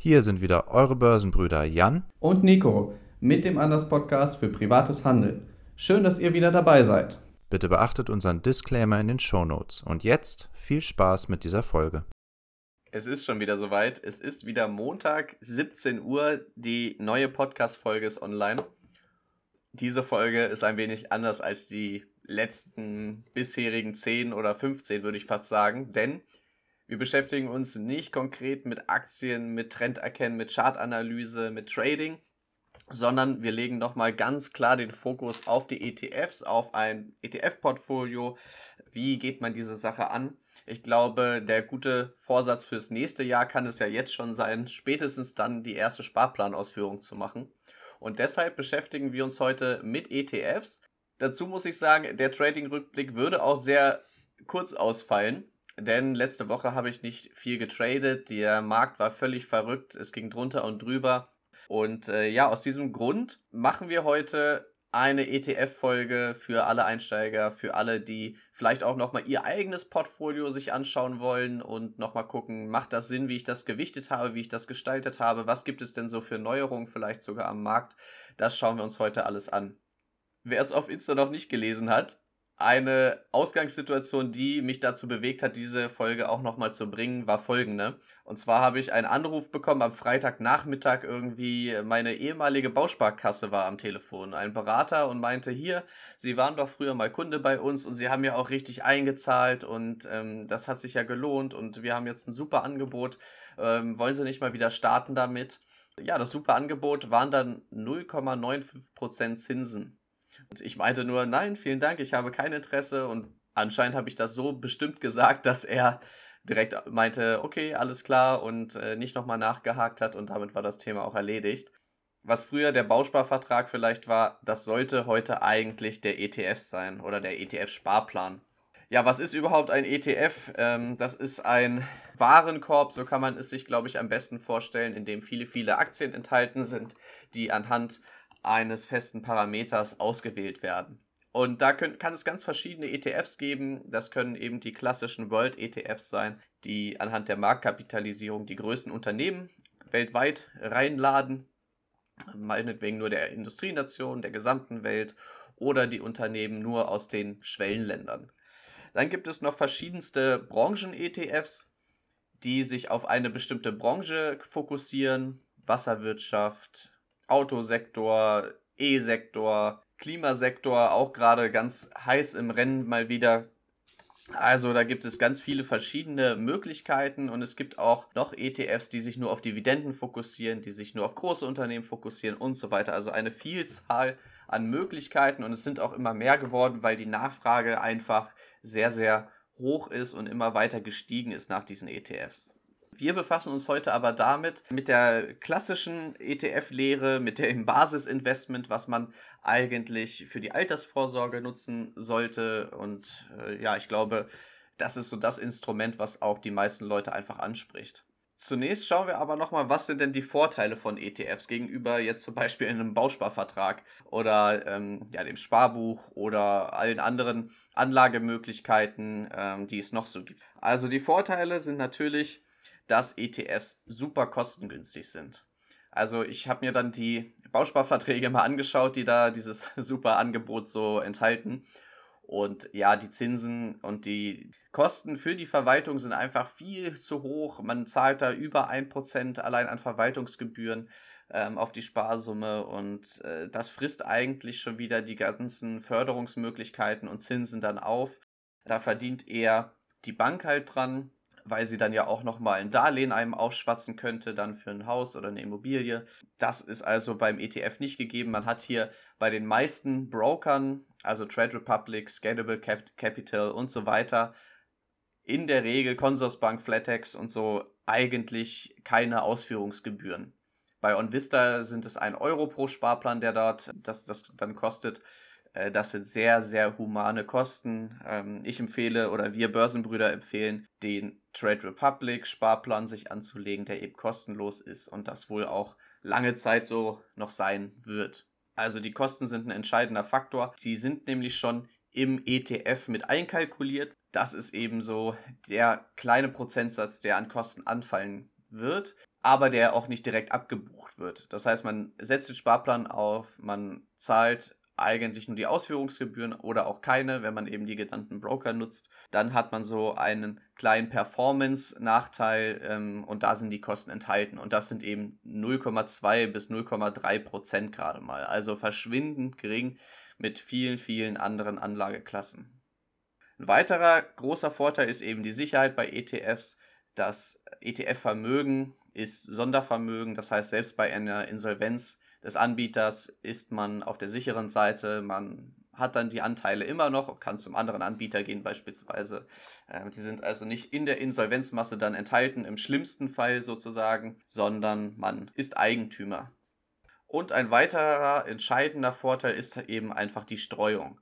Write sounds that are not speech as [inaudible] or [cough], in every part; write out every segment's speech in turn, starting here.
Hier sind wieder eure Börsenbrüder Jan und Nico mit dem Anders Podcast für privates Handeln. Schön, dass ihr wieder dabei seid. Bitte beachtet unseren Disclaimer in den Show Notes. Und jetzt viel Spaß mit dieser Folge. Es ist schon wieder soweit. Es ist wieder Montag, 17 Uhr. Die neue Podcast-Folge ist online. Diese Folge ist ein wenig anders als die letzten bisherigen 10 oder 15, würde ich fast sagen. Denn wir beschäftigen uns nicht konkret mit Aktien, mit Trenderkennen, mit Chartanalyse, mit Trading, sondern wir legen nochmal ganz klar den Fokus auf die ETFs, auf ein ETF-Portfolio. Wie geht man diese Sache an? Ich glaube, der gute Vorsatz fürs nächste Jahr kann es ja jetzt schon sein, spätestens dann die erste Sparplanausführung zu machen. Und deshalb beschäftigen wir uns heute mit ETFs. Dazu muss ich sagen, der Trading-Rückblick würde auch sehr kurz ausfallen, denn letzte Woche habe ich nicht viel getradet. Der Markt war völlig verrückt. Es ging drunter und drüber. Und äh, ja, aus diesem Grund machen wir heute eine ETF-Folge für alle Einsteiger, für alle, die vielleicht auch nochmal ihr eigenes Portfolio sich anschauen wollen und nochmal gucken, macht das Sinn, wie ich das gewichtet habe, wie ich das gestaltet habe, was gibt es denn so für Neuerungen vielleicht sogar am Markt. Das schauen wir uns heute alles an. Wer es auf Insta noch nicht gelesen hat, eine Ausgangssituation, die mich dazu bewegt hat, diese Folge auch nochmal zu bringen, war folgende. Und zwar habe ich einen Anruf bekommen am Freitagnachmittag irgendwie. Meine ehemalige Bausparkasse war am Telefon. Ein Berater und meinte, hier, Sie waren doch früher mal Kunde bei uns und Sie haben ja auch richtig eingezahlt und ähm, das hat sich ja gelohnt und wir haben jetzt ein super Angebot. Ähm, wollen Sie nicht mal wieder starten damit? Ja, das super Angebot waren dann 0,95% Zinsen. Und ich meinte nur, nein, vielen Dank, ich habe kein Interesse. Und anscheinend habe ich das so bestimmt gesagt, [laughs] dass er direkt meinte, okay, alles klar und äh, nicht nochmal nachgehakt hat und damit war das Thema auch erledigt. Was früher der Bausparvertrag vielleicht war, das sollte heute eigentlich der ETF sein oder der ETF-Sparplan. Ja, was ist überhaupt ein ETF? Ähm, das ist ein Warenkorb, so kann man es sich, glaube ich, am besten vorstellen, in dem viele, viele Aktien enthalten sind, die anhand eines festen Parameters ausgewählt werden. Und da können, kann es ganz verschiedene ETFs geben. Das können eben die klassischen World ETFs sein, die anhand der Marktkapitalisierung die größten Unternehmen weltweit reinladen. Meinetwegen nur der Industrienation, der gesamten Welt oder die Unternehmen nur aus den Schwellenländern. Dann gibt es noch verschiedenste Branchen-ETFs, die sich auf eine bestimmte Branche fokussieren. Wasserwirtschaft, Autosektor, E-Sektor, Klimasektor auch gerade ganz heiß im Rennen mal wieder. Also da gibt es ganz viele verschiedene Möglichkeiten und es gibt auch noch ETFs, die sich nur auf Dividenden fokussieren, die sich nur auf große Unternehmen fokussieren und so weiter. Also eine Vielzahl an Möglichkeiten und es sind auch immer mehr geworden, weil die Nachfrage einfach sehr, sehr hoch ist und immer weiter gestiegen ist nach diesen ETFs. Wir befassen uns heute aber damit, mit der klassischen ETF-Lehre, mit dem Basisinvestment, was man eigentlich für die Altersvorsorge nutzen sollte. Und äh, ja, ich glaube, das ist so das Instrument, was auch die meisten Leute einfach anspricht. Zunächst schauen wir aber nochmal, was sind denn die Vorteile von ETFs gegenüber jetzt zum Beispiel einem Bausparvertrag oder ähm, ja, dem Sparbuch oder allen anderen Anlagemöglichkeiten, ähm, die es noch so gibt. Also die Vorteile sind natürlich, dass ETFs super kostengünstig sind. Also ich habe mir dann die Bausparverträge mal angeschaut, die da dieses [laughs] super Angebot so enthalten. Und ja, die Zinsen und die Kosten für die Verwaltung sind einfach viel zu hoch. Man zahlt da über 1% allein an Verwaltungsgebühren ähm, auf die Sparsumme und äh, das frisst eigentlich schon wieder die ganzen Förderungsmöglichkeiten und Zinsen dann auf. Da verdient eher die Bank halt dran weil sie dann ja auch nochmal ein Darlehen einem aufschwatzen könnte, dann für ein Haus oder eine Immobilie. Das ist also beim ETF nicht gegeben. Man hat hier bei den meisten Brokern, also Trade Republic, Scalable Cap Capital und so weiter, in der Regel Consorsbank, Flatex und so eigentlich keine Ausführungsgebühren. Bei OnVista sind es 1 Euro pro Sparplan, der dort das, das dann kostet. Äh, das sind sehr, sehr humane Kosten. Ähm, ich empfehle oder wir Börsenbrüder empfehlen, den Trade Republic Sparplan sich anzulegen, der eben kostenlos ist und das wohl auch lange Zeit so noch sein wird. Also die Kosten sind ein entscheidender Faktor. Sie sind nämlich schon im ETF mit einkalkuliert. Das ist eben so der kleine Prozentsatz, der an Kosten anfallen wird. aber der auch nicht direkt abgebucht wird. Das heißt, man setzt den Sparplan auf, man zahlt eigentlich nur die Ausführungsgebühren oder auch keine, wenn man eben die genannten Broker nutzt. Dann hat man so einen kleinen Performance-Nachteil ähm, und da sind die Kosten enthalten. Und das sind eben 0,2 bis 0,3 Prozent gerade mal. Also verschwindend gering mit vielen, vielen anderen Anlageklassen. Ein weiterer großer Vorteil ist eben die Sicherheit bei ETFs. Das ETF-Vermögen ist Sondervermögen, das heißt, selbst bei einer Insolvenz des Anbieters ist man auf der sicheren Seite. Man hat dann die Anteile immer noch und kann zum anderen Anbieter gehen beispielsweise. Ähm, die sind also nicht in der Insolvenzmasse dann enthalten, im schlimmsten Fall sozusagen, sondern man ist Eigentümer. Und ein weiterer entscheidender Vorteil ist eben einfach die Streuung.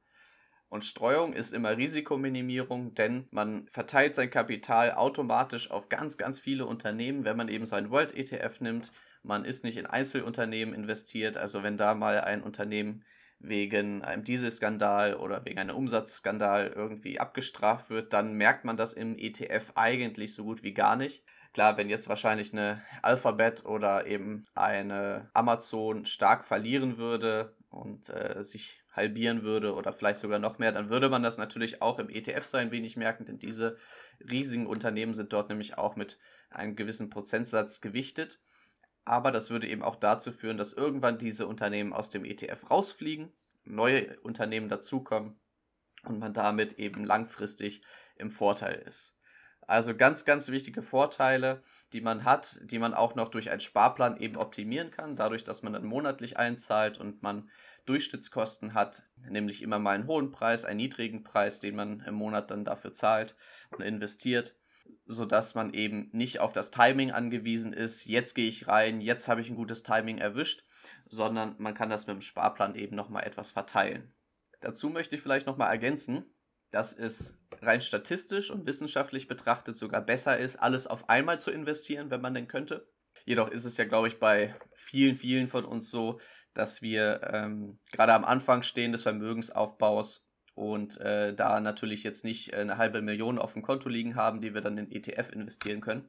Und Streuung ist immer Risikominimierung, denn man verteilt sein Kapital automatisch auf ganz, ganz viele Unternehmen, wenn man eben sein World ETF nimmt man ist nicht in Einzelunternehmen investiert. Also wenn da mal ein Unternehmen wegen einem Dieselskandal oder wegen einem Umsatzskandal irgendwie abgestraft wird, dann merkt man das im ETF eigentlich so gut wie gar nicht. Klar, wenn jetzt wahrscheinlich eine Alphabet oder eben eine Amazon stark verlieren würde und äh, sich halbieren würde oder vielleicht sogar noch mehr, dann würde man das natürlich auch im ETF so ein wenig merken, denn diese riesigen Unternehmen sind dort nämlich auch mit einem gewissen Prozentsatz gewichtet aber das würde eben auch dazu führen, dass irgendwann diese Unternehmen aus dem ETF rausfliegen, neue Unternehmen dazukommen und man damit eben langfristig im Vorteil ist. Also ganz, ganz wichtige Vorteile, die man hat, die man auch noch durch einen Sparplan eben optimieren kann, dadurch, dass man dann monatlich einzahlt und man Durchschnittskosten hat, nämlich immer mal einen hohen Preis, einen niedrigen Preis, den man im Monat dann dafür zahlt und investiert sodass man eben nicht auf das Timing angewiesen ist, jetzt gehe ich rein, jetzt habe ich ein gutes Timing erwischt, sondern man kann das mit dem Sparplan eben nochmal etwas verteilen. Dazu möchte ich vielleicht nochmal ergänzen, dass es rein statistisch und wissenschaftlich betrachtet sogar besser ist, alles auf einmal zu investieren, wenn man denn könnte. Jedoch ist es ja, glaube ich, bei vielen, vielen von uns so, dass wir ähm, gerade am Anfang stehen des Vermögensaufbaus und äh, da natürlich jetzt nicht äh, eine halbe Million auf dem Konto liegen haben, die wir dann in ETF investieren können.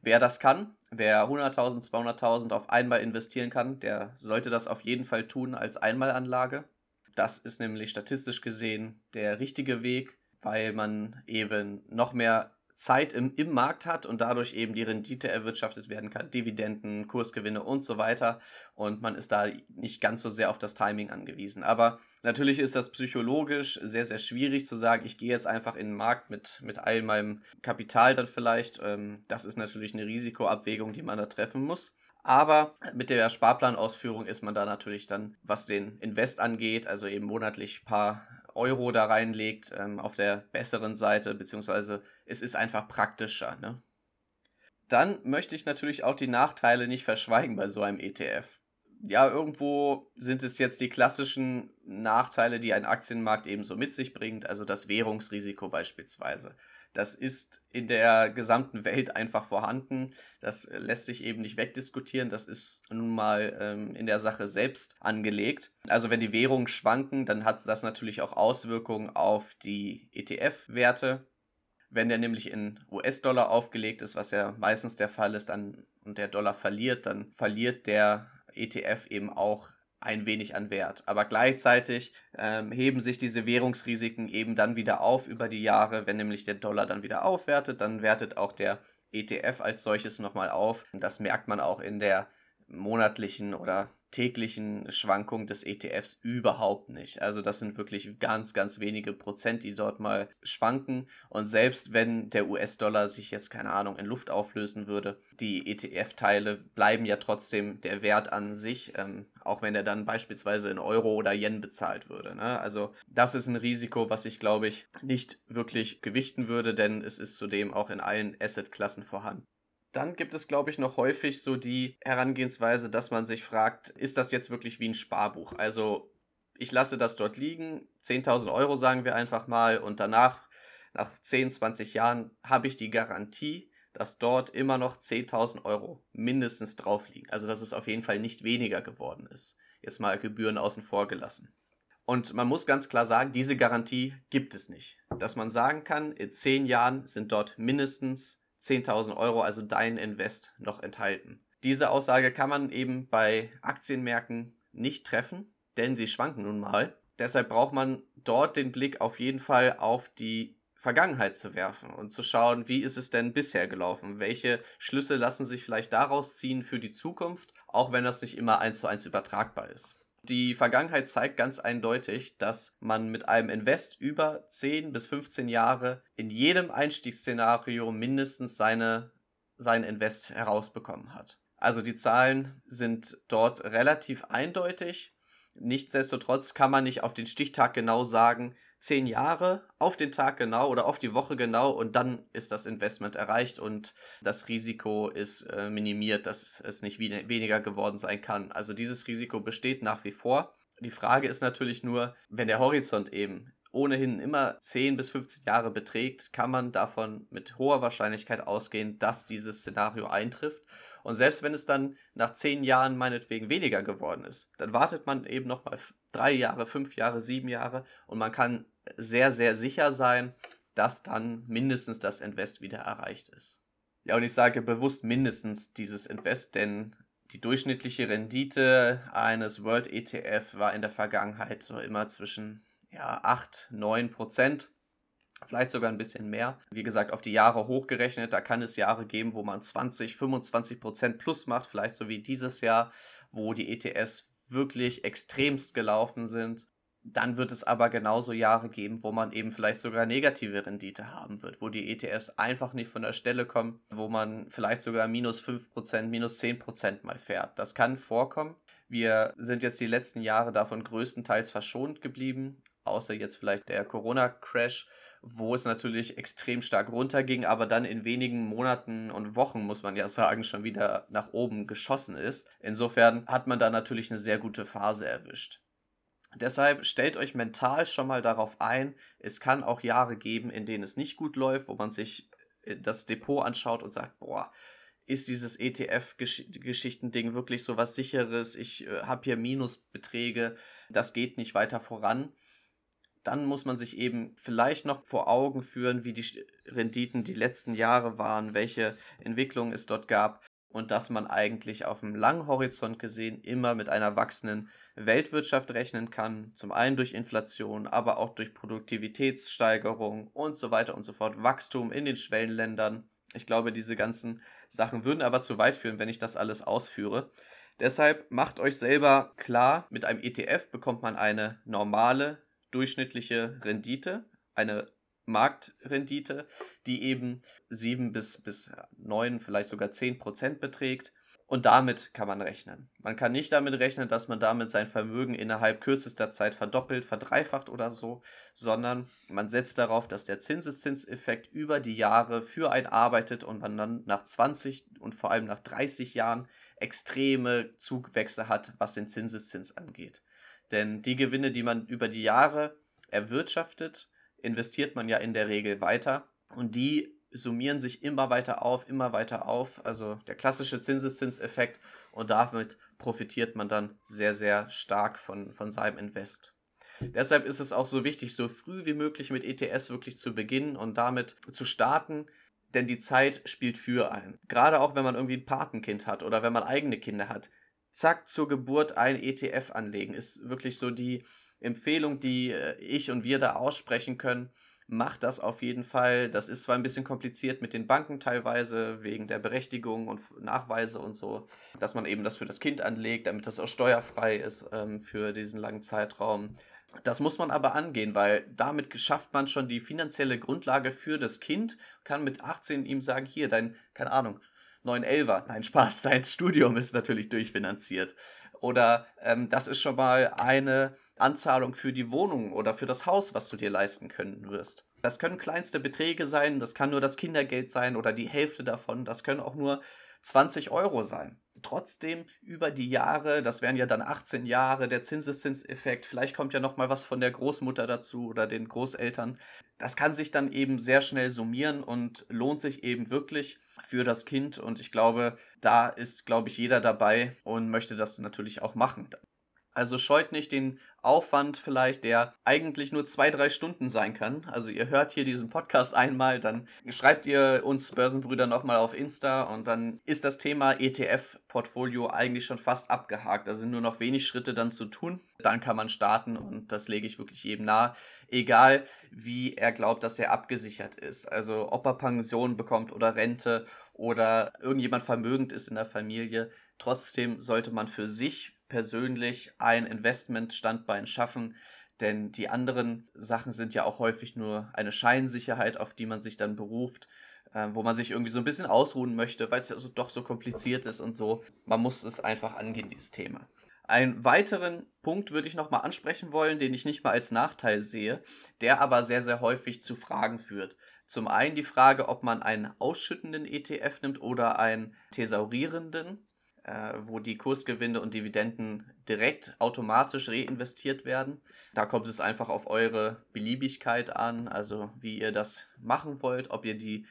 Wer das kann, wer 100.000, 200.000 auf einmal investieren kann, der sollte das auf jeden Fall tun als Einmalanlage. Das ist nämlich statistisch gesehen der richtige Weg, weil man eben noch mehr Zeit im, im Markt hat und dadurch eben die Rendite erwirtschaftet werden kann, Dividenden, Kursgewinne und so weiter. Und man ist da nicht ganz so sehr auf das Timing angewiesen. Aber natürlich ist das psychologisch sehr, sehr schwierig zu sagen, ich gehe jetzt einfach in den Markt mit, mit all meinem Kapital dann vielleicht. Ähm, das ist natürlich eine Risikoabwägung, die man da treffen muss. Aber mit der Sparplanausführung ist man da natürlich dann, was den Invest angeht, also eben monatlich ein paar Euro da reinlegt, ähm, auf der besseren Seite, beziehungsweise es ist einfach praktischer. Ne? Dann möchte ich natürlich auch die Nachteile nicht verschweigen bei so einem ETF. Ja, irgendwo sind es jetzt die klassischen Nachteile, die ein Aktienmarkt ebenso mit sich bringt, also das Währungsrisiko beispielsweise. Das ist in der gesamten Welt einfach vorhanden. Das lässt sich eben nicht wegdiskutieren. Das ist nun mal ähm, in der Sache selbst angelegt. Also wenn die Währungen schwanken, dann hat das natürlich auch Auswirkungen auf die ETF-Werte. Wenn der nämlich in US-Dollar aufgelegt ist, was ja meistens der Fall ist, dann, und der Dollar verliert, dann verliert der ETF eben auch ein wenig an Wert. Aber gleichzeitig ähm, heben sich diese Währungsrisiken eben dann wieder auf über die Jahre. Wenn nämlich der Dollar dann wieder aufwertet, dann wertet auch der ETF als solches nochmal auf. Und das merkt man auch in der monatlichen oder täglichen Schwankungen des ETFs überhaupt nicht. Also das sind wirklich ganz, ganz wenige Prozent, die dort mal schwanken. Und selbst wenn der US-Dollar sich jetzt, keine Ahnung, in Luft auflösen würde, die ETF-Teile bleiben ja trotzdem der Wert an sich, ähm, auch wenn er dann beispielsweise in Euro oder Yen bezahlt würde. Ne? Also das ist ein Risiko, was ich, glaube ich, nicht wirklich gewichten würde, denn es ist zudem auch in allen Asset-Klassen vorhanden. Dann gibt es, glaube ich, noch häufig so die Herangehensweise, dass man sich fragt, ist das jetzt wirklich wie ein Sparbuch? Also ich lasse das dort liegen, 10.000 Euro sagen wir einfach mal, und danach, nach 10, 20 Jahren, habe ich die Garantie, dass dort immer noch 10.000 Euro mindestens drauf liegen. Also dass es auf jeden Fall nicht weniger geworden ist. Jetzt mal Gebühren außen vor gelassen. Und man muss ganz klar sagen, diese Garantie gibt es nicht. Dass man sagen kann, in 10 Jahren sind dort mindestens 10.000 Euro, also dein Invest, noch enthalten. Diese Aussage kann man eben bei Aktienmärkten nicht treffen, denn sie schwanken nun mal. Deshalb braucht man dort den Blick auf jeden Fall auf die Vergangenheit zu werfen und zu schauen, wie ist es denn bisher gelaufen? Welche Schlüsse lassen sich vielleicht daraus ziehen für die Zukunft, auch wenn das nicht immer eins zu eins übertragbar ist. Die Vergangenheit zeigt ganz eindeutig, dass man mit einem Invest über 10 bis 15 Jahre in jedem Einstiegsszenario mindestens seine, sein Invest herausbekommen hat. Also die Zahlen sind dort relativ eindeutig. Nichtsdestotrotz kann man nicht auf den Stichtag genau sagen, 10 Jahre auf den Tag genau oder auf die Woche genau und dann ist das Investment erreicht und das Risiko ist äh, minimiert, dass es nicht weniger geworden sein kann. Also dieses Risiko besteht nach wie vor. Die Frage ist natürlich nur, wenn der Horizont eben ohnehin immer 10 bis 15 Jahre beträgt, kann man davon mit hoher Wahrscheinlichkeit ausgehen, dass dieses Szenario eintrifft. Und selbst wenn es dann nach 10 Jahren meinetwegen weniger geworden ist, dann wartet man eben noch mal drei Jahre, fünf Jahre, sieben Jahre und man kann sehr, sehr sicher sein, dass dann mindestens das Invest wieder erreicht ist. Ja, und ich sage bewusst mindestens dieses Invest, denn die durchschnittliche Rendite eines World ETF war in der Vergangenheit so immer zwischen ja, 8, 9 Prozent, vielleicht sogar ein bisschen mehr. Wie gesagt, auf die Jahre hochgerechnet, da kann es Jahre geben, wo man 20, 25 Prozent plus macht, vielleicht so wie dieses Jahr, wo die ETFs wirklich extremst gelaufen sind. Dann wird es aber genauso Jahre geben, wo man eben vielleicht sogar negative Rendite haben wird, wo die ETFs einfach nicht von der Stelle kommen, wo man vielleicht sogar minus 5%, minus 10% mal fährt. Das kann vorkommen. Wir sind jetzt die letzten Jahre davon größtenteils verschont geblieben, außer jetzt vielleicht der Corona-Crash, wo es natürlich extrem stark runterging, aber dann in wenigen Monaten und Wochen, muss man ja sagen, schon wieder nach oben geschossen ist. Insofern hat man da natürlich eine sehr gute Phase erwischt. Deshalb stellt euch mental schon mal darauf ein, es kann auch Jahre geben, in denen es nicht gut läuft, wo man sich äh, das Depot anschaut und sagt, boah, ist dieses ETF-Geschichten-Ding wirklich so was sicheres? Ich äh, habe hier Minusbeträge, das geht nicht weiter voran. Dann muss man sich eben vielleicht noch vor Augen führen, wie die Renditen die letzten Jahre waren, welche Entwicklungen es dort gab und dass man eigentlich auf dem langen Horizont gesehen immer mit einer wachsenden Weltwirtschaft rechnen kann. Zum einen durch Inflation, aber auch durch Produktivitätssteigerung und so weiter und so fort. Wachstum in den Schwellenländern. Ich glaube, diese ganzen Sachen würden aber zu weit führen, wenn ich das alles ausführe. Deshalb macht euch selber klar, mit einem ETF bekommt man eine normale, durchschnittliche Rendite, eine Marktrendite, die eben 7 bis, bis 9, vielleicht sogar 10 Prozent beträgt. Und damit kann man rechnen. Man kann nicht damit rechnen, dass man damit sein Vermögen innerhalb kürzester Zeit verdoppelt, verdreifacht oder so, sondern man setzt darauf, dass der Zinseszinseffekt über die Jahre für einen arbeitet und man dann nach 20 und vor allem nach 30 Jahren extreme Zugwechsel hat, was den Zinseszins angeht. Denn die Gewinne, die man über die Jahre erwirtschaftet, investiert man ja in der Regel weiter und die summieren sich immer weiter auf, immer weiter auf, also der klassische Zinseszinseffekt und damit profitiert man dann sehr, sehr stark von, von seinem Invest. Deshalb ist es auch so wichtig, so früh wie möglich mit ETS wirklich zu beginnen und damit zu starten, denn die Zeit spielt für ein. Gerade auch wenn man irgendwie ein Patenkind hat oder wenn man eigene Kinder hat. Zack, zur Geburt ein ETF anlegen ist wirklich so die, Empfehlung, die äh, ich und wir da aussprechen können, macht das auf jeden Fall. Das ist zwar ein bisschen kompliziert mit den Banken teilweise, wegen der Berechtigung und Nachweise und so, dass man eben das für das Kind anlegt, damit das auch steuerfrei ist ähm, für diesen langen Zeitraum. Das muss man aber angehen, weil damit schafft man schon die finanzielle Grundlage für das Kind, kann mit 18 ihm sagen, hier, dein, keine Ahnung, 911er, nein, Spaß, [laughs] dein Studium ist natürlich durchfinanziert. Oder ähm, das ist schon mal eine Anzahlung für die Wohnung oder für das Haus, was du dir leisten können wirst. Das können kleinste Beträge sein, das kann nur das Kindergeld sein oder die Hälfte davon, das können auch nur 20 Euro sein. Trotzdem über die Jahre, das wären ja dann 18 Jahre, der Zinseszinseffekt, vielleicht kommt ja noch mal was von der Großmutter dazu oder den Großeltern. Das kann sich dann eben sehr schnell summieren und lohnt sich eben wirklich für das Kind und ich glaube, da ist glaube ich jeder dabei und möchte das natürlich auch machen. Also scheut nicht den Aufwand vielleicht, der eigentlich nur zwei, drei Stunden sein kann. Also ihr hört hier diesen Podcast einmal, dann schreibt ihr uns Börsenbrüder nochmal auf Insta und dann ist das Thema ETF-Portfolio eigentlich schon fast abgehakt. Da sind nur noch wenig Schritte dann zu tun. Dann kann man starten und das lege ich wirklich jedem nahe. Egal, wie er glaubt, dass er abgesichert ist. Also ob er Pension bekommt oder Rente oder irgendjemand vermögend ist in der Familie. Trotzdem sollte man für sich persönlich ein Investmentstandbein schaffen, denn die anderen Sachen sind ja auch häufig nur eine Scheinsicherheit, auf die man sich dann beruft, äh, wo man sich irgendwie so ein bisschen ausruhen möchte, weil es ja so, doch so kompliziert ist und so. Man muss es einfach angehen, dieses Thema. Einen weiteren Punkt würde ich nochmal ansprechen wollen, den ich nicht mal als Nachteil sehe, der aber sehr, sehr häufig zu Fragen führt. Zum einen die Frage, ob man einen ausschüttenden ETF nimmt oder einen thesaurierenden wo die Kursgewinne und Dividenden direkt automatisch reinvestiert werden. Da kommt es einfach auf eure Beliebigkeit an, also wie ihr das machen wollt, ob ihr die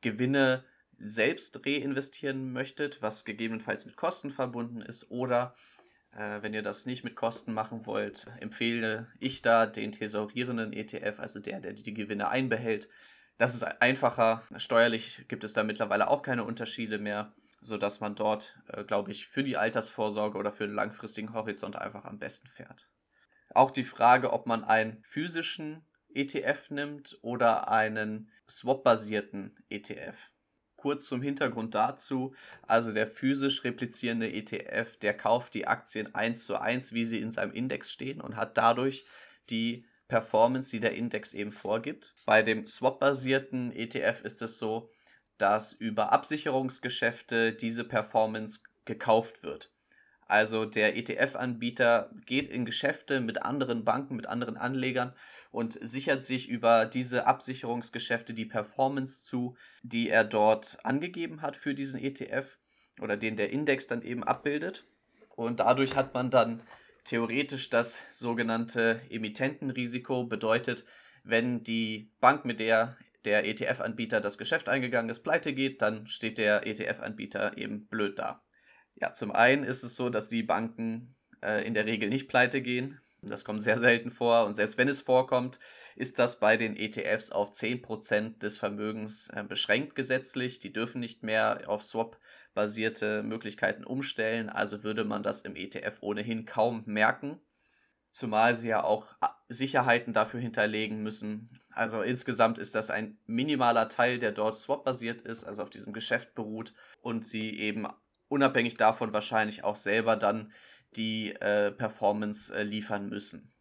Gewinne selbst reinvestieren möchtet, was gegebenenfalls mit Kosten verbunden ist, oder äh, wenn ihr das nicht mit Kosten machen wollt, empfehle ich da den thesaurierenden ETF, also der, der die Gewinne einbehält. Das ist einfacher. Steuerlich gibt es da mittlerweile auch keine Unterschiede mehr sodass man dort, äh, glaube ich, für die Altersvorsorge oder für den langfristigen Horizont einfach am besten fährt. Auch die Frage, ob man einen physischen ETF nimmt oder einen swap-basierten ETF. Kurz zum Hintergrund dazu, also der physisch replizierende ETF, der kauft die Aktien eins zu eins, wie sie in seinem Index stehen und hat dadurch die Performance, die der Index eben vorgibt. Bei dem swap-basierten ETF ist es so, dass über Absicherungsgeschäfte diese Performance gekauft wird. Also der ETF-Anbieter geht in Geschäfte mit anderen Banken, mit anderen Anlegern und sichert sich über diese Absicherungsgeschäfte die Performance zu, die er dort angegeben hat für diesen ETF oder den der Index dann eben abbildet. Und dadurch hat man dann theoretisch das sogenannte Emittentenrisiko, bedeutet, wenn die Bank, mit der der ETF-Anbieter das Geschäft eingegangen ist, pleite geht, dann steht der ETF-Anbieter eben blöd da. Ja, zum einen ist es so, dass die Banken äh, in der Regel nicht pleite gehen. Das kommt sehr selten vor und selbst wenn es vorkommt, ist das bei den ETFs auf 10% des Vermögens äh, beschränkt gesetzlich. Die dürfen nicht mehr auf Swap-basierte Möglichkeiten umstellen, also würde man das im ETF ohnehin kaum merken zumal sie ja auch äh, Sicherheiten dafür hinterlegen müssen. Also insgesamt ist das ein minimaler Teil, der dort swap-basiert ist, also auf diesem Geschäft beruht und sie eben unabhängig davon wahrscheinlich auch selber dann die äh, Performance äh, liefern müssen.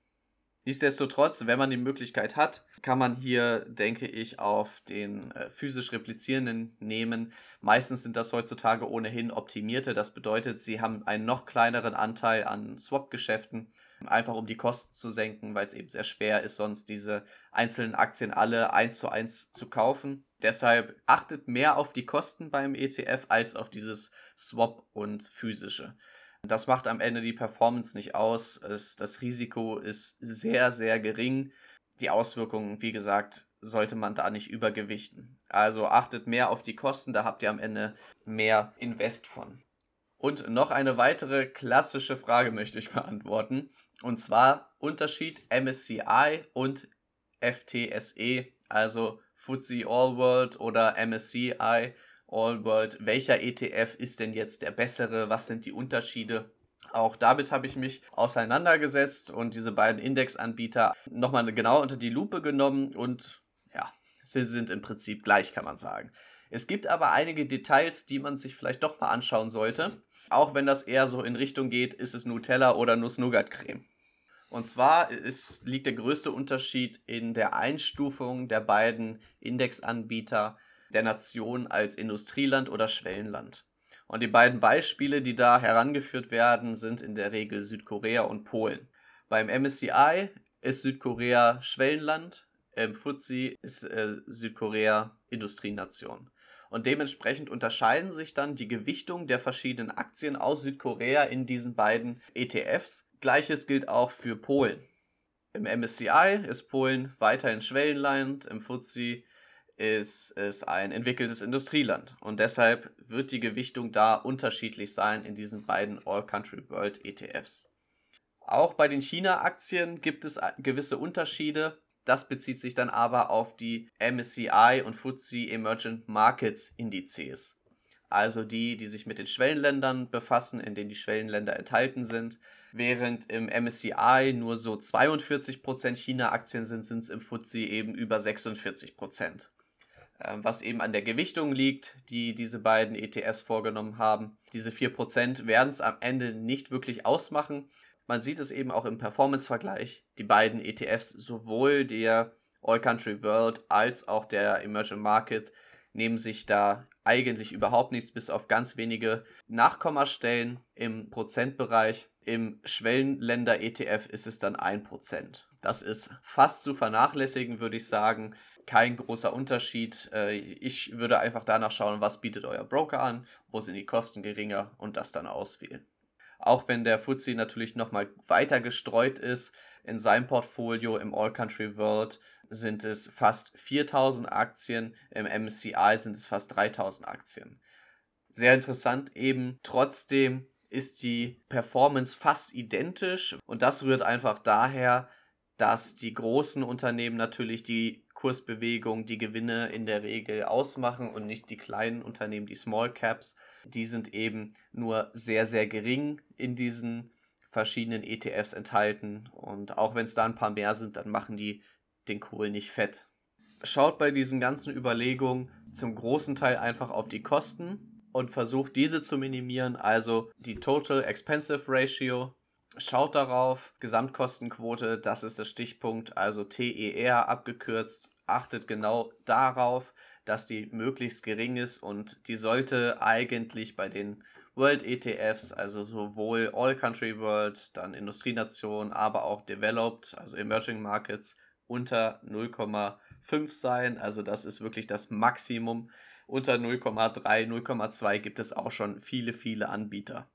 Nichtsdestotrotz, wenn man die Möglichkeit hat, kann man hier, denke ich, auf den äh, physisch replizierenden nehmen. Meistens sind das heutzutage ohnehin optimierte. Das bedeutet, sie haben einen noch kleineren Anteil an Swap-Geschäften einfach um die Kosten zu senken, weil es eben sehr schwer ist, sonst diese einzelnen Aktien alle eins zu eins zu kaufen. Deshalb achtet mehr auf die Kosten beim ETF als auf dieses Swap und physische. Das macht am Ende die Performance nicht aus. Es, das Risiko ist sehr, sehr gering. Die Auswirkungen, wie gesagt, sollte man da nicht übergewichten. Also achtet mehr auf die Kosten, da habt ihr am Ende mehr Invest von. Und noch eine weitere klassische Frage möchte ich beantworten. Und zwar Unterschied MSCI und FTSE, also FTSE All World oder MSCI All World. Welcher ETF ist denn jetzt der bessere? Was sind die Unterschiede? Auch damit habe ich mich auseinandergesetzt und diese beiden Indexanbieter nochmal genau unter die Lupe genommen und ja, sie sind im Prinzip gleich, kann man sagen. Es gibt aber einige Details, die man sich vielleicht doch mal anschauen sollte. Auch wenn das eher so in Richtung geht, ist es Nutella oder Nuss-Nougat-Creme. Und zwar ist, liegt der größte Unterschied in der Einstufung der beiden Indexanbieter der Nation als Industrieland oder Schwellenland. Und die beiden Beispiele, die da herangeführt werden, sind in der Regel Südkorea und Polen. Beim MSCI ist Südkorea Schwellenland, im FTSE ist äh, Südkorea Industrienation. Und dementsprechend unterscheiden sich dann die Gewichtung der verschiedenen Aktien aus Südkorea in diesen beiden ETFs. Gleiches gilt auch für Polen. Im MSCI ist Polen weiterhin Schwellenland, im FTSE ist es ein entwickeltes Industrieland. Und deshalb wird die Gewichtung da unterschiedlich sein in diesen beiden All-Country World ETFs. Auch bei den China-Aktien gibt es gewisse Unterschiede. Das bezieht sich dann aber auf die MSCI und FTSE Emerging Markets Indizes. Also die, die sich mit den Schwellenländern befassen, in denen die Schwellenländer enthalten sind. Während im MSCI nur so 42% China-Aktien sind, sind es im FTSE eben über 46%. Ähm, was eben an der Gewichtung liegt, die diese beiden ETFs vorgenommen haben. Diese 4% werden es am Ende nicht wirklich ausmachen. Man sieht es eben auch im Performance-Vergleich. Die beiden ETFs, sowohl der All Country World als auch der Emerging Market, nehmen sich da eigentlich überhaupt nichts, bis auf ganz wenige Nachkommastellen im Prozentbereich. Im Schwellenländer-ETF ist es dann 1%. Das ist fast zu vernachlässigen, würde ich sagen. Kein großer Unterschied. Äh, ich würde einfach danach schauen, was bietet euer Broker an, wo sind die Kosten geringer und das dann auswählen. Auch wenn der FTSE natürlich nochmal weiter gestreut ist, in seinem Portfolio im All Country World sind es fast 4000 Aktien, im MSCI sind es fast 3000 Aktien. Sehr interessant eben, trotzdem ist die Performance fast identisch und das rührt einfach daher, dass die großen Unternehmen natürlich die Kursbewegung, die Gewinne in der Regel ausmachen und nicht die kleinen Unternehmen, die Small Caps. Die sind eben nur sehr, sehr gering in diesen verschiedenen ETFs enthalten. Und auch wenn es da ein paar mehr sind, dann machen die den Kohl nicht fett. Schaut bei diesen ganzen Überlegungen zum großen Teil einfach auf die Kosten und versucht diese zu minimieren, also die Total Expensive Ratio Schaut darauf, Gesamtkostenquote, das ist der Stichpunkt, also TER abgekürzt. Achtet genau darauf, dass die möglichst gering ist und die sollte eigentlich bei den World ETFs, also sowohl All Country World, dann Industrienation, aber auch Developed, also Emerging Markets, unter 0,5 sein. Also das ist wirklich das Maximum. Unter 0,3, 0,2 gibt es auch schon viele, viele Anbieter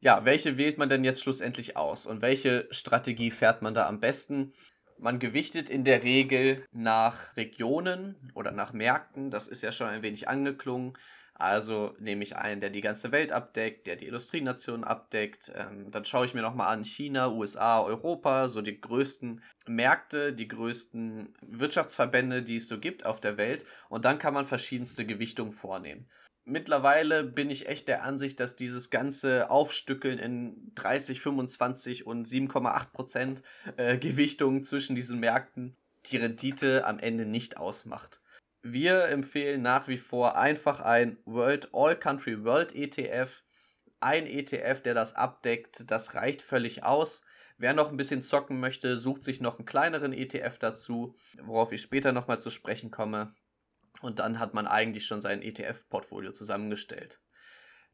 ja, welche wählt man denn jetzt schlussendlich aus und welche Strategie fährt man da am besten? Man gewichtet in der Regel nach Regionen oder nach Märkten, das ist ja schon ein wenig angeklungen. Also nehme ich einen, der die ganze Welt abdeckt, der die Industrienationen abdeckt. Ähm, dann schaue ich mir nochmal an China, USA, Europa, so die größten Märkte, die größten Wirtschaftsverbände, die es so gibt auf der Welt. Und dann kann man verschiedenste Gewichtungen vornehmen mittlerweile bin ich echt der Ansicht, dass dieses ganze Aufstückeln in 30, 25 und 7,8 Prozent äh, Gewichtung zwischen diesen Märkten die Rendite am Ende nicht ausmacht. Wir empfehlen nach wie vor einfach ein World All Country World ETF. Ein ETF, der das abdeckt, das reicht völlig aus. Wer noch ein bisschen zocken möchte, sucht sich noch einen kleineren ETF dazu, worauf ich später nochmal zu sprechen komme. Und dann hat man eigentlich schon sein ETF-Portfolio zusammengestellt.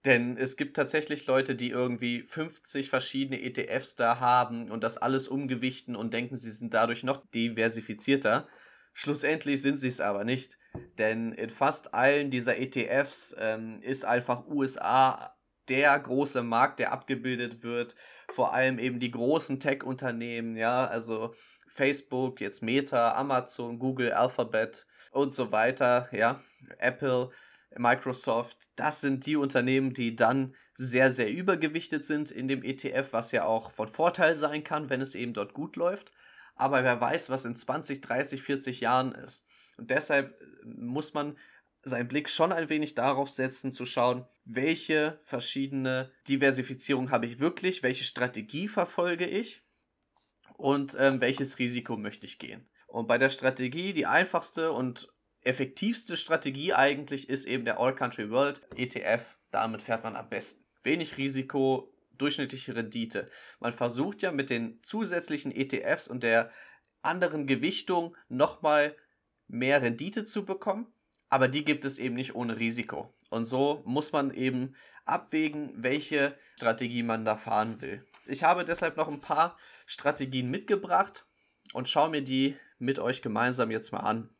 Denn es gibt tatsächlich Leute, die irgendwie 50 verschiedene ETFs da haben und das alles umgewichten und denken, sie sind dadurch noch diversifizierter. Schlussendlich sind sie es aber nicht, denn in fast allen dieser ETFs ähm, ist einfach USA der große Markt, der abgebildet wird. Vor allem eben die großen Tech-Unternehmen, ja, also Facebook, jetzt Meta, Amazon, Google, Alphabet, und so weiter, ja, Apple, Microsoft, das sind die Unternehmen, die dann sehr, sehr übergewichtet sind in dem ETF, was ja auch von Vorteil sein kann, wenn es eben dort gut läuft. Aber wer weiß, was in 20, 30, 40 Jahren ist. Und deshalb äh, muss man seinen Blick schon ein wenig darauf setzen, zu schauen, welche verschiedene Diversifizierung habe ich wirklich, welche Strategie verfolge ich und ähm, welches Risiko möchte ich gehen. Und bei der Strategie, die einfachste und effektivste Strategie eigentlich ist eben der All Country World ETF. Damit fährt man am besten. Wenig Risiko, durchschnittliche Rendite. Man versucht ja mit den zusätzlichen ETFs und der anderen Gewichtung nochmal mehr Rendite zu bekommen, aber die gibt es eben nicht ohne Risiko. Und so muss man eben abwägen, welche Strategie man da fahren will. Ich habe deshalb noch ein paar Strategien mitgebracht und schaue mir die mit euch gemeinsam jetzt mal an.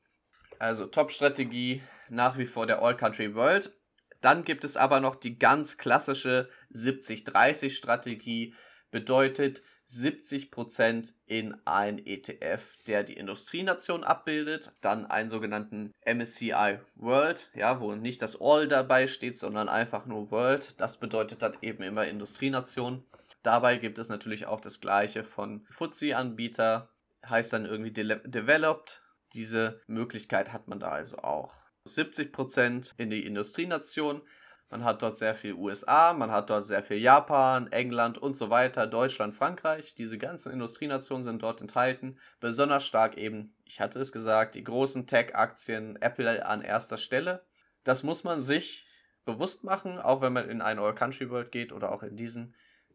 Also Top-Strategie nach wie vor der All Country World. Dann gibt es aber noch die ganz klassische 70-30-Strategie. Bedeutet 70% in ein ETF, der die Industrienation abbildet. Dann einen sogenannten MSCI World, ja, wo nicht das All dabei steht, sondern einfach nur World. Das bedeutet dann eben immer Industrienation. Dabei gibt es natürlich auch das gleiche von FTSE-Anbieter, heißt dann irgendwie de developed. Diese Möglichkeit hat man da also auch. 70% in die Industrienation. Man hat dort sehr viel USA, man hat dort sehr viel Japan, England und so weiter, Deutschland, Frankreich. Diese ganzen Industrienationen sind dort enthalten. Besonders stark eben, ich hatte es gesagt, die großen Tech-Aktien, Apple an erster Stelle. Das muss man sich bewusst machen, auch wenn man in ein All Country World geht oder auch in diesen.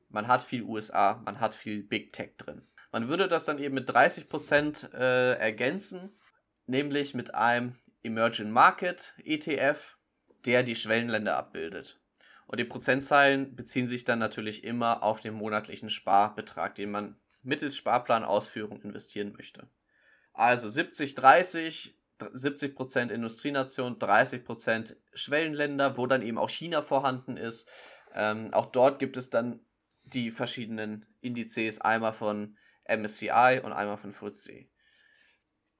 Man hat viel USA, man hat viel Big Tech drin. Man würde das dann eben mit 30% äh, ergänzen, nämlich mit einem Emerging Market ETF, der die Schwellenländer abbildet. Und die Prozentzahlen beziehen sich dann natürlich immer auf den monatlichen Sparbetrag, den man mittels Sparplanausführung investieren möchte. Also 70, 30, 70% Industrienation, 30% Schwellenländer, wo dann eben auch China vorhanden ist. Ähm, auch dort gibt es dann die verschiedenen Indizes, einmal von MSCI und einmal von FTSE.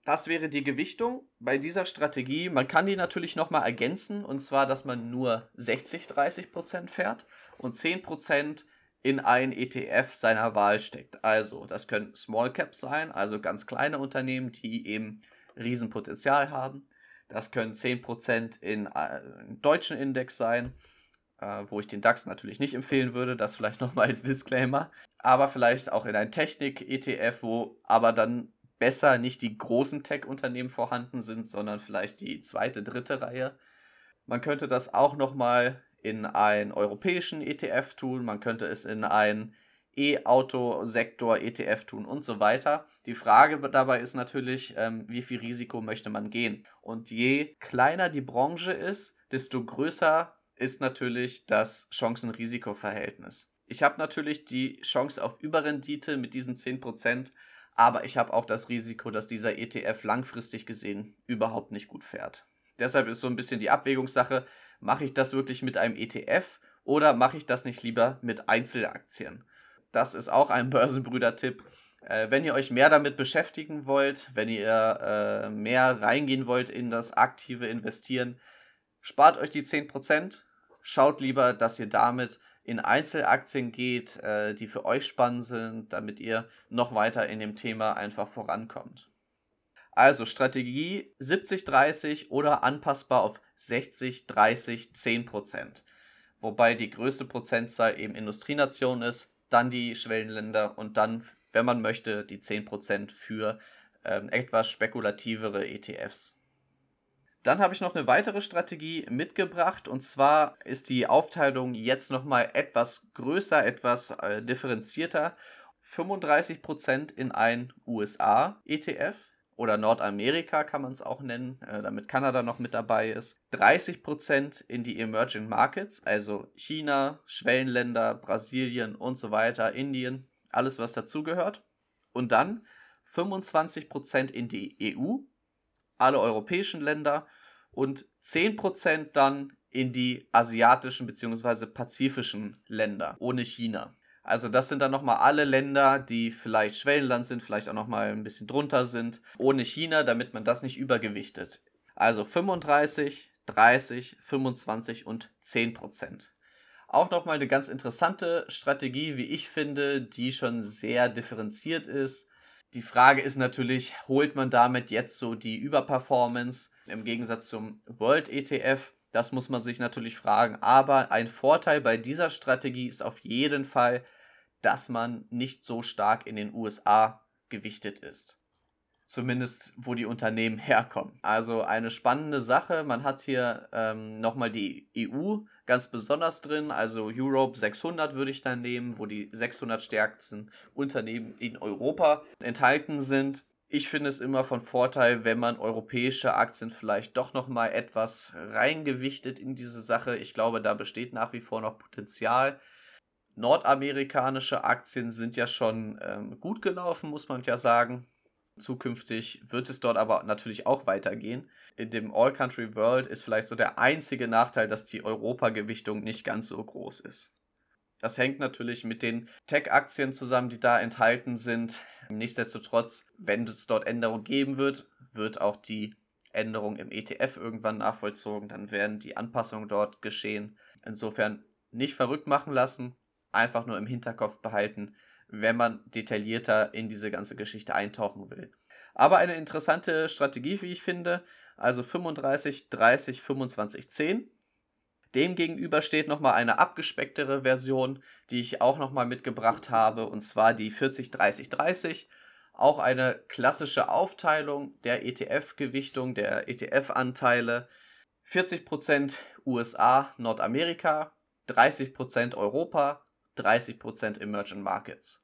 Das wäre die Gewichtung bei dieser Strategie. Man kann die natürlich nochmal ergänzen, und zwar, dass man nur 60-30% fährt und 10% in einen ETF seiner Wahl steckt. Also, das können Small Caps sein, also ganz kleine Unternehmen, die eben Riesenpotenzial haben. Das können 10% in einen deutschen Index sein, äh, wo ich den DAX natürlich nicht empfehlen würde, das vielleicht [laughs] nochmal als Disclaimer. Aber vielleicht auch in ein Technik-ETF, wo aber dann besser nicht die großen Tech-Unternehmen vorhanden sind, sondern vielleicht die zweite, dritte Reihe. Man könnte das auch nochmal in einen europäischen ETF tun, man könnte es in einen E-Auto-Sektor, ETF tun und so weiter. Die Frage dabei ist natürlich, ähm, wie viel Risiko möchte man gehen? Und je kleiner die Branche ist, desto größer ist natürlich das Chancen-Risiko-Verhältnis. Ich habe natürlich die Chance auf Überrendite mit diesen 10%, aber ich habe auch das Risiko, dass dieser ETF langfristig gesehen überhaupt nicht gut fährt. Deshalb ist so ein bisschen die Abwägungssache, mache ich das wirklich mit einem ETF oder mache ich das nicht lieber mit Einzelaktien? Das ist auch ein [laughs] Börsenbrüder-Tipp. Äh, wenn ihr euch mehr damit beschäftigen wollt, wenn ihr äh, mehr reingehen wollt in das aktive Investieren, spart euch die 10%. Schaut lieber, dass ihr damit in Einzelaktien geht, äh, die für euch spannend sind, damit ihr noch weiter in dem Thema einfach vorankommt. Also Strategie 70-30 oder anpassbar auf 60-30 10%. Wobei die größte Prozentzahl eben Industrienation ist, dann die Schwellenländer und dann, wenn man möchte, die 10% für ähm, etwas spekulativere ETFs. Dann habe ich noch eine weitere Strategie mitgebracht und zwar ist die Aufteilung jetzt nochmal etwas größer, etwas äh, differenzierter. 35% in ein USA-ETF oder Nordamerika kann man es auch nennen, äh, damit Kanada noch mit dabei ist. 30% in die Emerging Markets, also China, Schwellenländer, Brasilien und so weiter, Indien, alles was dazugehört. Und dann 25% in die EU, alle europäischen Länder und 10% dann in die asiatischen bzw. pazifischen Länder ohne China. Also das sind dann nochmal alle Länder, die vielleicht Schwellenland sind, vielleicht auch nochmal ein bisschen drunter sind, ohne China, damit man das nicht übergewichtet. Also 35, 30, 25 und 10% Auch nochmal eine ganz interessante Strategie, wie ich finde, die schon sehr differenziert ist. Die Frage ist natürlich, holt man damit jetzt so die Überperformance im Gegensatz zum World ETF? Das muss man sich natürlich fragen. Aber ein Vorteil bei dieser Strategie ist auf jeden Fall, dass man nicht so stark in den USA gewichtet ist. Zumindest wo die Unternehmen herkommen. Also eine spannende Sache. Man hat hier ähm, nochmal die EU ganz besonders drin. Also Europe 600 würde ich dann nehmen, wo die 600 stärksten Unternehmen in Europa enthalten sind. Ich finde es immer von Vorteil, wenn man europäische Aktien vielleicht doch noch mal etwas reingewichtet in diese Sache. Ich glaube, da besteht nach wie vor noch Potenzial. Nordamerikanische Aktien sind ja schon ähm, gut gelaufen, muss man ja sagen. Zukünftig wird es dort aber natürlich auch weitergehen. In dem All-Country World ist vielleicht so der einzige Nachteil, dass die Europagewichtung nicht ganz so groß ist. Das hängt natürlich mit den Tech-Aktien zusammen, die da enthalten sind. Nichtsdestotrotz, wenn es dort Änderungen geben wird, wird auch die Änderung im ETF irgendwann nachvollzogen. Dann werden die Anpassungen dort geschehen. Insofern nicht verrückt machen lassen. einfach nur im Hinterkopf behalten, wenn man detaillierter in diese ganze Geschichte eintauchen will. Aber eine interessante Strategie, wie ich finde, also 35, 30, 25, 10. Demgegenüber steht nochmal eine abgespecktere Version, die ich auch nochmal mitgebracht habe, und zwar die 40, 30, 30. Auch eine klassische Aufteilung der ETF-Gewichtung, der ETF-Anteile. 40% USA, Nordamerika, 30% Europa, 30% Emerging Markets.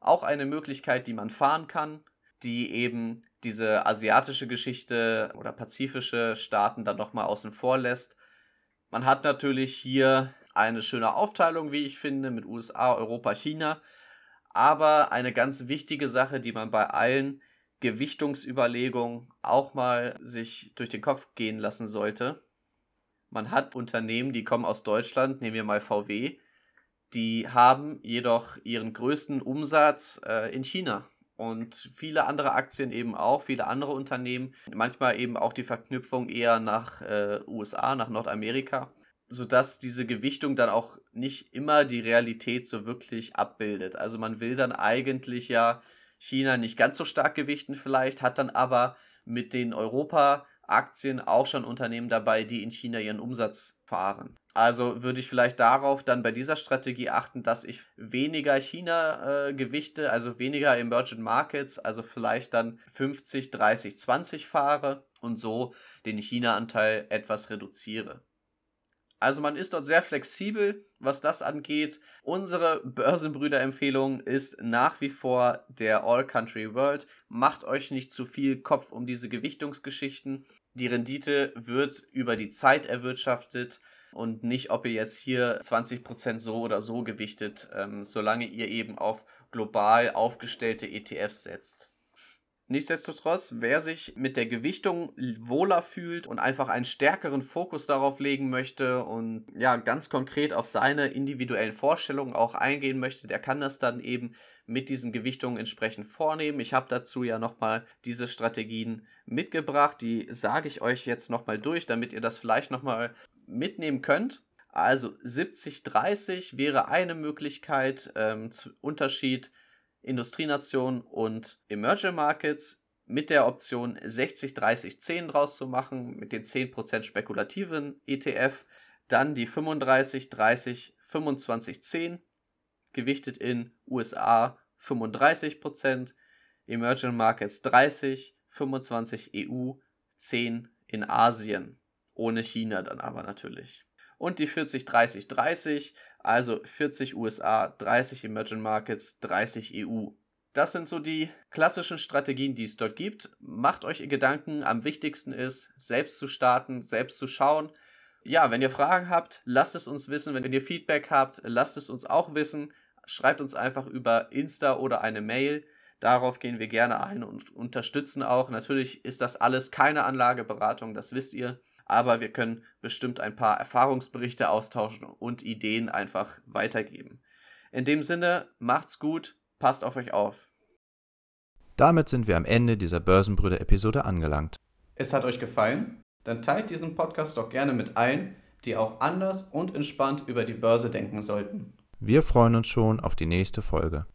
Auch eine Möglichkeit, die man fahren kann, die eben diese asiatische Geschichte oder pazifische Staaten dann nochmal außen vor lässt. Man hat natürlich hier eine schöne Aufteilung, wie ich finde, mit USA, Europa, China. Aber eine ganz wichtige Sache, die man bei allen Gewichtungsüberlegungen auch mal sich durch den Kopf gehen lassen sollte. Man hat Unternehmen, die kommen aus Deutschland, nehmen wir mal VW, die haben jedoch ihren größten Umsatz äh, in China und viele andere Aktien eben auch, viele andere Unternehmen, manchmal eben auch die Verknüpfung eher nach äh, USA, nach Nordamerika, sodass diese Gewichtung dann auch nicht immer die Realität so wirklich abbildet. Also man will dann eigentlich ja China nicht ganz so stark gewichten vielleicht, hat dann aber mit den Europa-Aktien auch schon Unternehmen dabei, die in China ihren Umsatz fahren. Also würde ich vielleicht darauf dann bei dieser Strategie achten, dass ich weniger China äh, gewichte, also weniger Emerging Markets, also vielleicht dann 50, 30, 20 fahre und so den China-Anteil etwas reduziere. Also man ist dort sehr flexibel, was das angeht. Unsere Börsenbrüder-Empfehlung ist nach wie vor der All Country World. Macht euch nicht zu viel Kopf um diese Gewichtungsgeschichten. Die Rendite wird über die Zeit erwirtschaftet und nicht, ob ihr jetzt hier 20% so oder so gewichtet, ähm, solange ihr eben auf global aufgestellte ETFs setzt. Nichtsdestotrotz, wer sich mit der Gewichtung wohler fühlt und einfach einen stärkeren Fokus darauf legen möchte und ja, ganz konkret auf seine individuellen Vorstellungen auch eingehen möchte, der kann das dann eben mit diesen Gewichtungen entsprechend vornehmen. Ich habe dazu ja nochmal diese Strategien mitgebracht, die sage ich euch jetzt nochmal durch, damit ihr das vielleicht nochmal mitnehmen könnt. Also 70-30 wäre eine Möglichkeit, ähm, Unterschied Industrienation und Emerging Markets mit der Option 60-30-10 draus zu machen, mit den 10% spekulativen ETF, dann die 35-30-25-10, gewichtet in USA 35%, Emerging Markets 30, 25 EU, 10 in Asien, ohne China dann aber natürlich. Und die 40-30-30 also 40 USA, 30 Emerging Markets, 30 EU. Das sind so die klassischen Strategien, die es dort gibt. Macht euch Gedanken. Am wichtigsten ist, selbst zu starten, selbst zu schauen. Ja, wenn ihr Fragen habt, lasst es uns wissen. Wenn ihr Feedback habt, lasst es uns auch wissen. Schreibt uns einfach über Insta oder eine Mail. Darauf gehen wir gerne ein und unterstützen auch. Natürlich ist das alles keine Anlageberatung, das wisst ihr aber wir können bestimmt ein paar Erfahrungsberichte austauschen und Ideen einfach weitergeben. In dem Sinne, macht's gut, passt auf euch auf. Damit sind wir am Ende dieser Börsenbrüder-Episode angelangt. Es hat euch gefallen? Dann teilt diesen Podcast doch gerne mit allen, die auch anders und entspannt über die Börse denken sollten. Wir freuen uns schon auf die nächste Folge.